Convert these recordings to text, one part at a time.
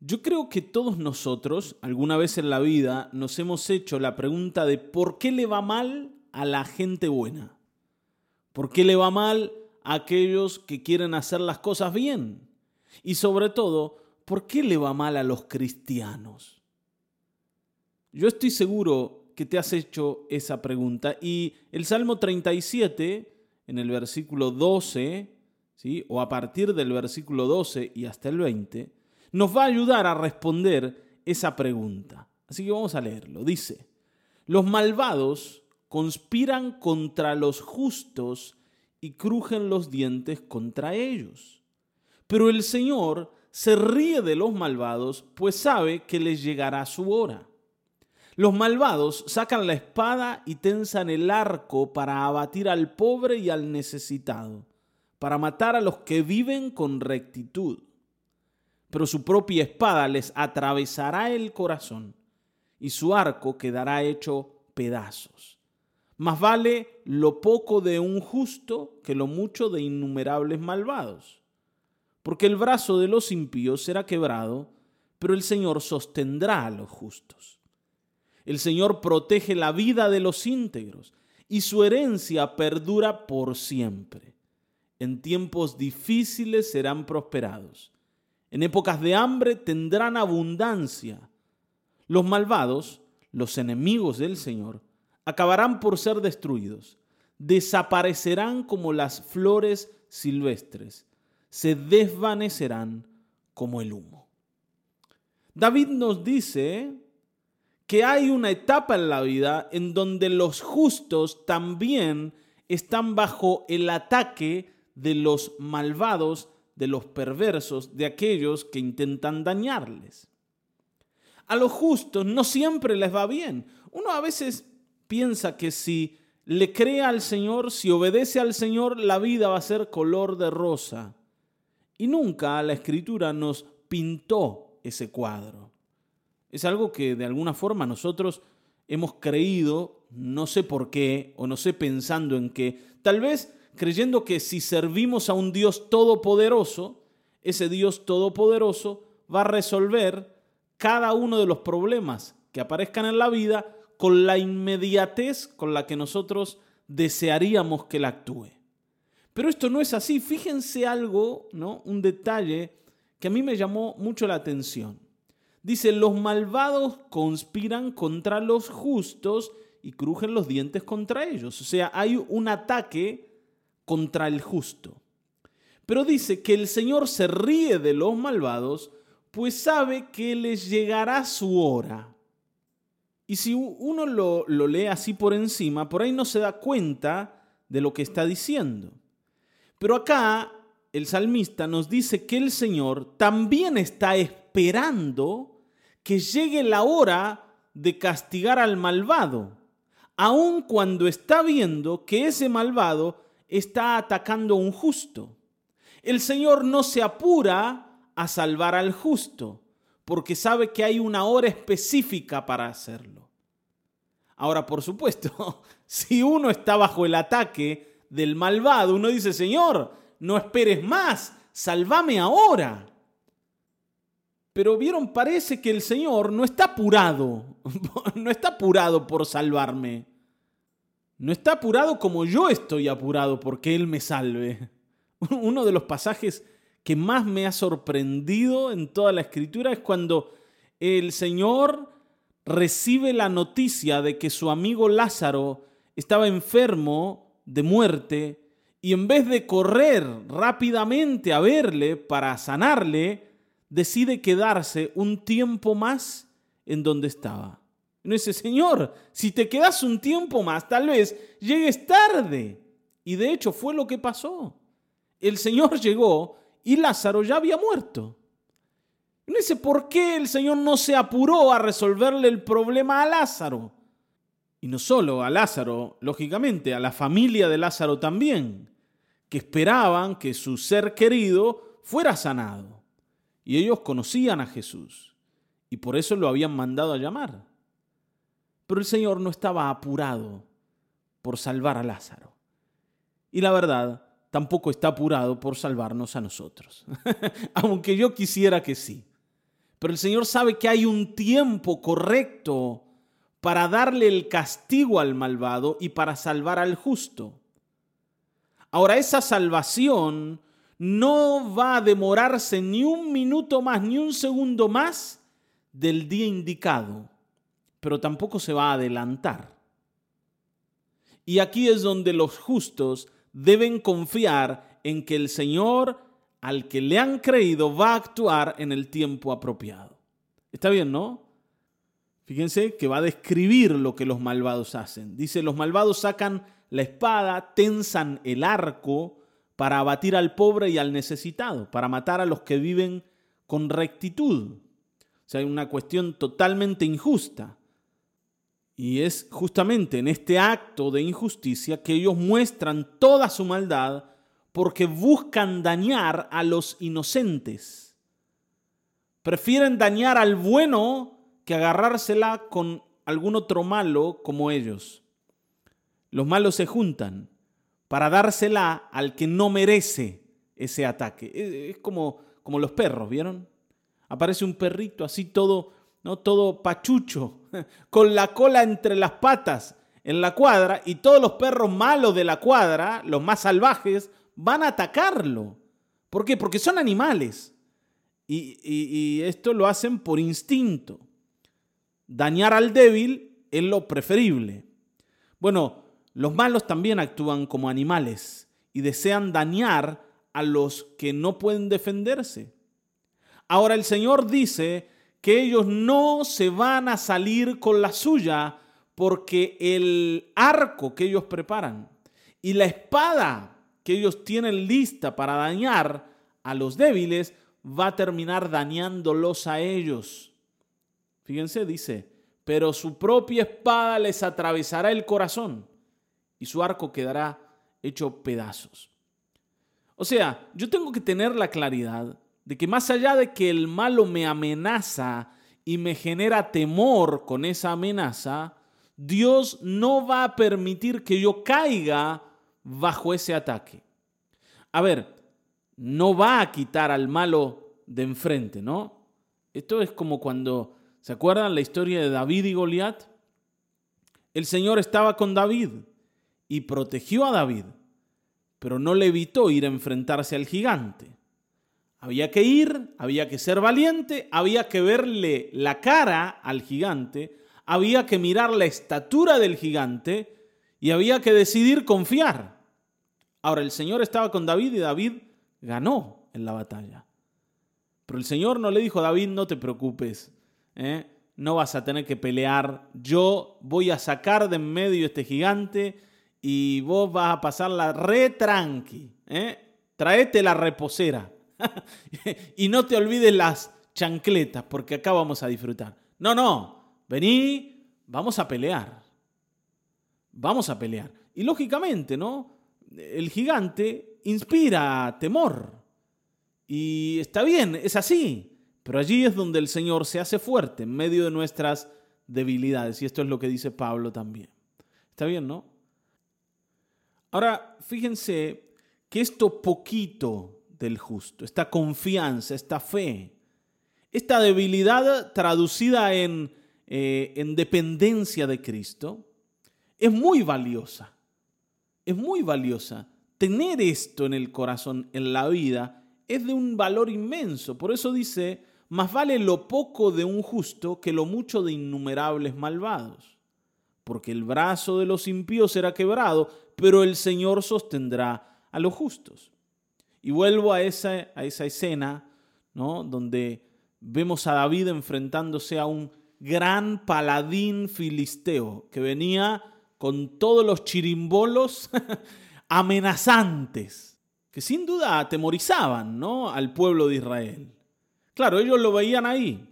Yo creo que todos nosotros, alguna vez en la vida, nos hemos hecho la pregunta de por qué le va mal a la gente buena. ¿Por qué le va mal a aquellos que quieren hacer las cosas bien? Y sobre todo, ¿por qué le va mal a los cristianos? Yo estoy seguro que te has hecho esa pregunta y el Salmo 37, en el versículo 12, ¿sí? o a partir del versículo 12 y hasta el 20, nos va a ayudar a responder esa pregunta. Así que vamos a leerlo. Dice, los malvados conspiran contra los justos y crujen los dientes contra ellos. Pero el Señor se ríe de los malvados, pues sabe que les llegará su hora. Los malvados sacan la espada y tensan el arco para abatir al pobre y al necesitado, para matar a los que viven con rectitud pero su propia espada les atravesará el corazón y su arco quedará hecho pedazos. Más vale lo poco de un justo que lo mucho de innumerables malvados. Porque el brazo de los impíos será quebrado, pero el Señor sostendrá a los justos. El Señor protege la vida de los íntegros y su herencia perdura por siempre. En tiempos difíciles serán prosperados en épocas de hambre tendrán abundancia. Los malvados, los enemigos del Señor, acabarán por ser destruidos. Desaparecerán como las flores silvestres. Se desvanecerán como el humo. David nos dice que hay una etapa en la vida en donde los justos también están bajo el ataque de los malvados de los perversos, de aquellos que intentan dañarles. A los justos no siempre les va bien. Uno a veces piensa que si le cree al Señor, si obedece al Señor, la vida va a ser color de rosa. Y nunca la escritura nos pintó ese cuadro. Es algo que de alguna forma nosotros hemos creído, no sé por qué, o no sé pensando en qué, tal vez creyendo que si servimos a un Dios todopoderoso, ese Dios todopoderoso va a resolver cada uno de los problemas que aparezcan en la vida con la inmediatez con la que nosotros desearíamos que Él actúe. Pero esto no es así. Fíjense algo, ¿no? Un detalle que a mí me llamó mucho la atención. Dice, los malvados conspiran contra los justos y crujen los dientes contra ellos. O sea, hay un ataque contra el justo. Pero dice que el Señor se ríe de los malvados, pues sabe que les llegará su hora. Y si uno lo, lo, lee así por encima, por ahí no se da cuenta de lo que está diciendo. Pero acá el salmista nos dice que el Señor también está esperando que llegue la hora de castigar al malvado, aun cuando está viendo que ese malvado está atacando a un justo. El Señor no se apura a salvar al justo, porque sabe que hay una hora específica para hacerlo. Ahora, por supuesto, si uno está bajo el ataque del malvado, uno dice, Señor, no esperes más, salvame ahora. Pero vieron, parece que el Señor no está apurado, no está apurado por salvarme. No está apurado como yo estoy apurado porque Él me salve. Uno de los pasajes que más me ha sorprendido en toda la escritura es cuando el Señor recibe la noticia de que su amigo Lázaro estaba enfermo de muerte y en vez de correr rápidamente a verle para sanarle, decide quedarse un tiempo más en donde estaba. No dice, Señor, si te quedas un tiempo más, tal vez llegues tarde. Y de hecho fue lo que pasó. El Señor llegó y Lázaro ya había muerto. No dice, ¿por qué el Señor no se apuró a resolverle el problema a Lázaro? Y no solo a Lázaro, lógicamente, a la familia de Lázaro también, que esperaban que su ser querido fuera sanado. Y ellos conocían a Jesús y por eso lo habían mandado a llamar. Pero el Señor no estaba apurado por salvar a Lázaro. Y la verdad, tampoco está apurado por salvarnos a nosotros. Aunque yo quisiera que sí. Pero el Señor sabe que hay un tiempo correcto para darle el castigo al malvado y para salvar al justo. Ahora, esa salvación no va a demorarse ni un minuto más, ni un segundo más del día indicado, pero tampoco se va a adelantar. Y aquí es donde los justos deben confiar en que el Señor al que le han creído va a actuar en el tiempo apropiado. Está bien, ¿no? Fíjense que va a describir lo que los malvados hacen. Dice, los malvados sacan la espada, tensan el arco para abatir al pobre y al necesitado, para matar a los que viven con rectitud. O sea, hay una cuestión totalmente injusta. Y es justamente en este acto de injusticia que ellos muestran toda su maldad porque buscan dañar a los inocentes. Prefieren dañar al bueno que agarrársela con algún otro malo como ellos. Los malos se juntan para dársela al que no merece ese ataque. Es como, como los perros, ¿vieron? Aparece un perrito así todo, ¿no? todo pachucho, con la cola entre las patas en la cuadra y todos los perros malos de la cuadra, los más salvajes, van a atacarlo. ¿Por qué? Porque son animales. Y, y, esto lo hacen por instinto. Dañar al débil es lo preferible. Bueno, los malos también actúan como animales y desean dañar a los que no pueden defenderse. Ahora el Señor dice que ellos no se van a salir con la suya porque el arco que ellos preparan y la espada que ellos tienen lista para dañar a los débiles va a terminar dañándolos a ellos. Fíjense, dice, pero su propia espada les atravesará el corazón y su arco quedará hecho pedazos. O sea, yo tengo que tener la claridad de que más allá de que el malo me amenaza y me genera temor con esa amenaza, Dios no va a permitir que yo caiga bajo ese ataque. A ver, no va a quitar al malo de enfrente, ¿no? Esto es como cuando, ¿se acuerdan la historia de David y Goliat? El Señor estaba con David y protegió a David, pero no le evitó ir a enfrentarse al gigante. Había que ir, había que ser valiente, había que verle la cara al gigante, había que mirar la estatura del gigante y había que decidir confiar. Ahora, el Señor estaba con David y David ganó en la batalla. Pero el Señor no le dijo a David, no te preocupes, ¿eh? no vas a tener que pelear, yo voy a sacar de en medio este gigante y vos vas a pasarla re tranqui. ¿eh? Traete la reposera y no te olvides las chancletas porque acá vamos a disfrutar. No, no, vení, vamos a pelear. Vamos a pelear. Y lógicamente, ¿no? El gigante inspira temor. Y está bien, es así. Pero allí es donde el Señor se hace fuerte en medio de nuestras debilidades. Y esto es lo que dice Pablo también. Está bien, ¿no? Ahora, fíjense que esto poquito del justo, esta confianza, esta fe, esta debilidad traducida en, eh, en dependencia de Cristo, es muy valiosa. Es muy valiosa. Tener esto en el corazón, en la vida, es de un valor inmenso. Por eso dice, más vale lo poco de un justo que lo mucho de innumerables malvados. Porque el brazo de los impíos será quebrado, pero el Señor sostendrá a los justos. Y vuelvo a esa, a esa escena, ¿no? Donde vemos a David enfrentándose a un gran paladín filisteo que venía con todos los chirimbolos amenazantes, que sin duda atemorizaban ¿no? al pueblo de Israel. Claro, ellos lo veían ahí,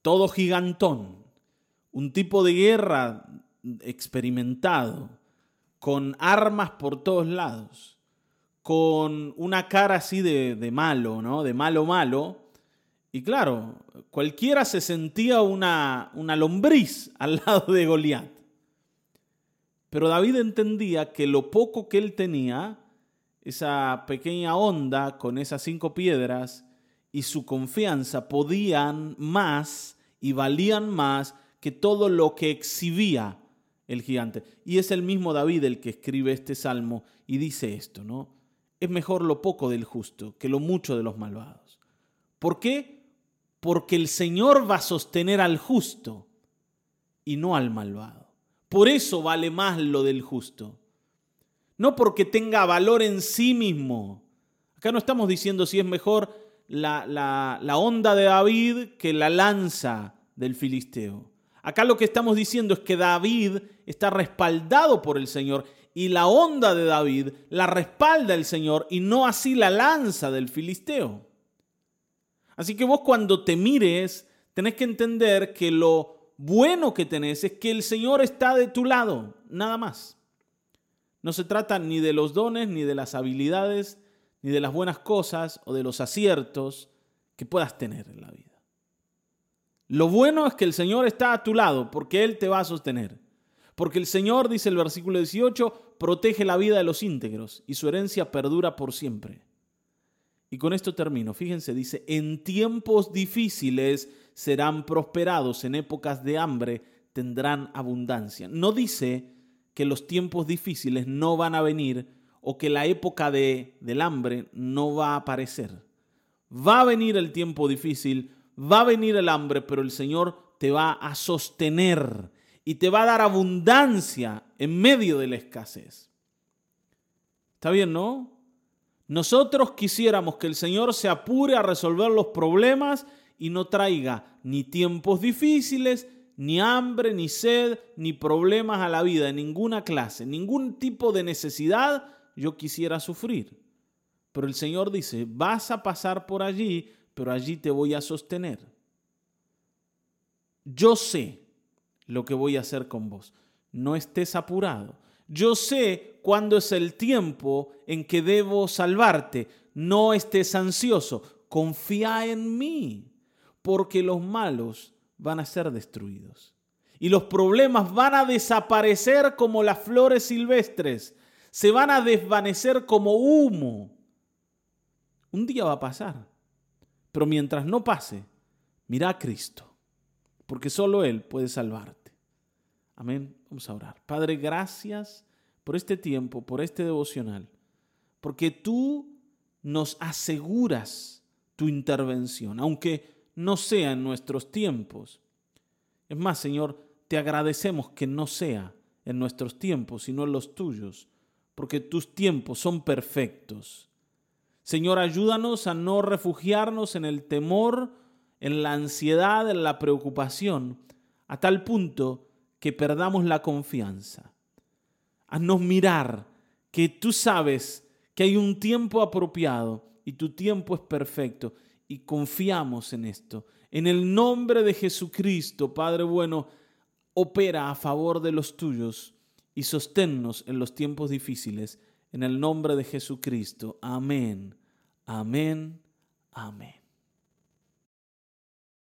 todo gigantón, un tipo de guerra experimentado, con armas por todos lados, con una cara así de, malo, ¿no? De malo malo. Y claro, cualquiera se sentía una, una lombriz al lado de Goliat. Pero David entendía que lo poco que él tenía, esa pequeña onda con esas cinco piedras y su confianza podían más y valían más que todo lo que exhibía el gigante. Y es el mismo David el que escribe este salmo y dice esto, ¿no? Es mejor lo poco del justo que lo mucho de los malvados. ¿Por qué? Porque el Señor va a sostener al justo y no al malvado. Por eso vale más lo del justo. No porque tenga valor en sí mismo. Acá no estamos diciendo si es mejor la, la, onda de David que la lanza del filisteo. Acá lo que estamos diciendo es que David está respaldado por el Señor y la onda de David la respalda el Señor y no así la lanza del filisteo. Así que vos cuando te mires tenés que entender que lo bueno que tenés es que el Señor está de tu lado, nada más. No se trata ni de los dones, ni de las habilidades, ni de las buenas cosas o de los aciertos que puedas tener en la vida. Lo bueno es que el Señor está a tu lado porque Él te va a sostener. Porque el Señor, dice el versículo 18, protege la vida de los íntegros y su herencia perdura por siempre. Y con esto termino. Fíjense, dice, en tiempos difíciles serán prosperados, en épocas de hambre tendrán abundancia. No dice que los tiempos difíciles no van a venir o que la época de, del hambre no va a aparecer. Va a venir el tiempo difícil, va a venir el hambre, pero el Señor te va a sostener y te va a dar abundancia en medio de la escasez. ¿Está bien, no? Nosotros quisiéramos que el Señor se apure a resolver los problemas y no traiga ni tiempos difíciles, ni hambre, ni sed, ni problemas a la vida de ninguna clase, ningún tipo de necesidad yo quisiera sufrir. Pero el Señor dice, vas a pasar por allí, pero allí te voy a sostener. Yo sé lo que voy a hacer con vos. No estés apurado. Yo sé cuándo es el tiempo en que debo salvarte. No estés ansioso. Confía en mí, porque los malos van a ser destruidos. Y los problemas van a desaparecer como las flores silvestres se van a desvanecer como humo. Un día va a pasar, pero mientras no pase, mira a Cristo, porque solo Él puede salvarte. Amén. Vamos a orar. Padre, gracias por este tiempo, por este devocional, porque tú nos aseguras tu intervención, aunque no sea en nuestros tiempos. Es más, Señor, te agradecemos que no sea en nuestros tiempos, sino en los tuyos porque tus tiempos son perfectos. Señor, ayúdanos a no refugiarnos en el temor, en la ansiedad, en la preocupación, a tal punto que perdamos la confianza. Haznos mirar que tú sabes que hay un tiempo apropiado y tu tiempo es perfecto y confiamos en esto. En el nombre de Jesucristo, Padre bueno, opera a favor de los tuyos y sosténnos en los tiempos difíciles. En el nombre de Jesucristo. Amén. Amén. Amén.